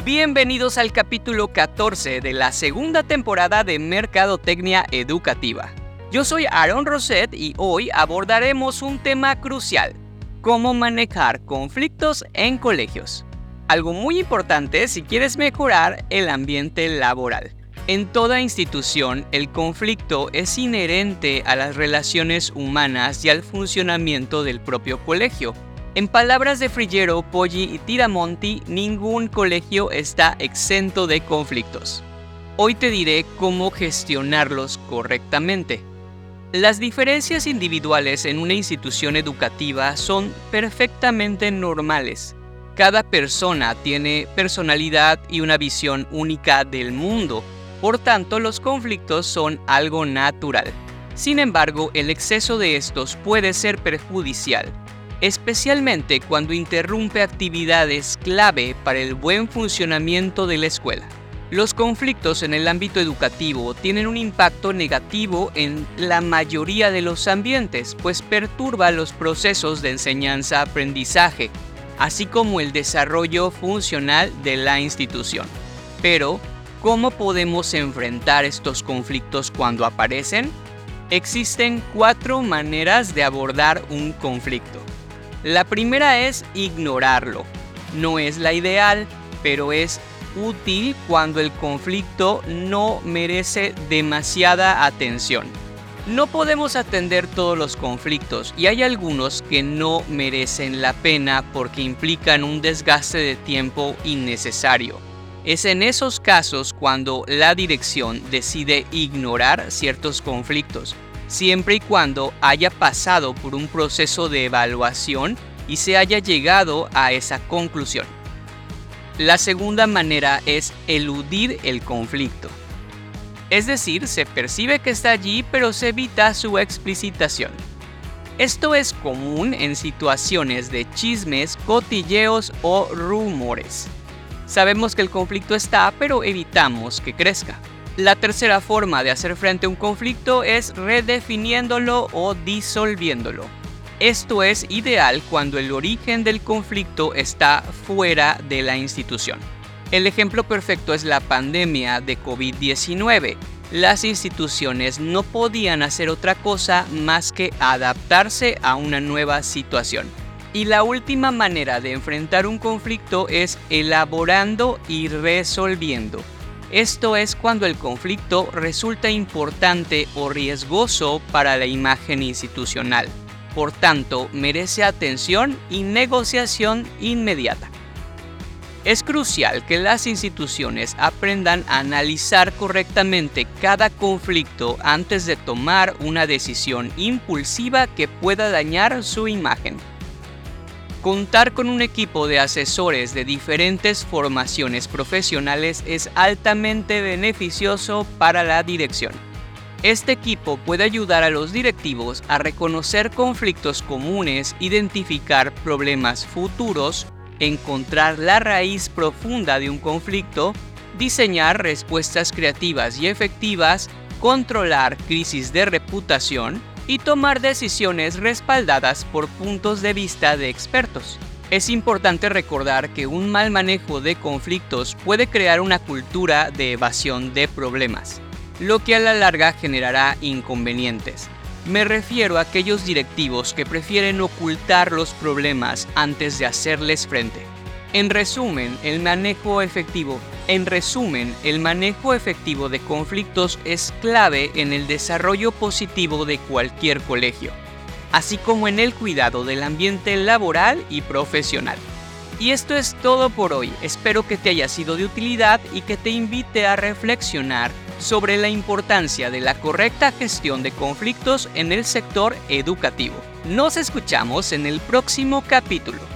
Bienvenidos al capítulo 14 de la segunda temporada de Mercadotecnia Educativa. Yo soy Aaron Roset y hoy abordaremos un tema crucial, cómo manejar conflictos en colegios. Algo muy importante si quieres mejorar el ambiente laboral. En toda institución, el conflicto es inherente a las relaciones humanas y al funcionamiento del propio colegio. En palabras de Frillero, Poggi y Tiramonti, ningún colegio está exento de conflictos. Hoy te diré cómo gestionarlos correctamente. Las diferencias individuales en una institución educativa son perfectamente normales. Cada persona tiene personalidad y una visión única del mundo por tanto, los conflictos son algo natural. Sin embargo, el exceso de estos puede ser perjudicial, especialmente cuando interrumpe actividades clave para el buen funcionamiento de la escuela. Los conflictos en el ámbito educativo tienen un impacto negativo en la mayoría de los ambientes, pues perturba los procesos de enseñanza-aprendizaje, así como el desarrollo funcional de la institución. Pero, ¿Cómo podemos enfrentar estos conflictos cuando aparecen? Existen cuatro maneras de abordar un conflicto. La primera es ignorarlo. No es la ideal, pero es útil cuando el conflicto no merece demasiada atención. No podemos atender todos los conflictos y hay algunos que no merecen la pena porque implican un desgaste de tiempo innecesario. Es en esos casos cuando la dirección decide ignorar ciertos conflictos, siempre y cuando haya pasado por un proceso de evaluación y se haya llegado a esa conclusión. La segunda manera es eludir el conflicto. Es decir, se percibe que está allí pero se evita su explicitación. Esto es común en situaciones de chismes, cotilleos o rumores. Sabemos que el conflicto está, pero evitamos que crezca. La tercera forma de hacer frente a un conflicto es redefiniéndolo o disolviéndolo. Esto es ideal cuando el origen del conflicto está fuera de la institución. El ejemplo perfecto es la pandemia de COVID-19. Las instituciones no podían hacer otra cosa más que adaptarse a una nueva situación. Y la última manera de enfrentar un conflicto es elaborando y resolviendo. Esto es cuando el conflicto resulta importante o riesgoso para la imagen institucional. Por tanto, merece atención y negociación inmediata. Es crucial que las instituciones aprendan a analizar correctamente cada conflicto antes de tomar una decisión impulsiva que pueda dañar su imagen. Contar con un equipo de asesores de diferentes formaciones profesionales es altamente beneficioso para la dirección. Este equipo puede ayudar a los directivos a reconocer conflictos comunes, identificar problemas futuros, encontrar la raíz profunda de un conflicto, diseñar respuestas creativas y efectivas, controlar crisis de reputación, y tomar decisiones respaldadas por puntos de vista de expertos. Es importante recordar que un mal manejo de conflictos puede crear una cultura de evasión de problemas, lo que a la larga generará inconvenientes. Me refiero a aquellos directivos que prefieren ocultar los problemas antes de hacerles frente. En resumen, el manejo efectivo en resumen, el manejo efectivo de conflictos es clave en el desarrollo positivo de cualquier colegio, así como en el cuidado del ambiente laboral y profesional. Y esto es todo por hoy, espero que te haya sido de utilidad y que te invite a reflexionar sobre la importancia de la correcta gestión de conflictos en el sector educativo. Nos escuchamos en el próximo capítulo.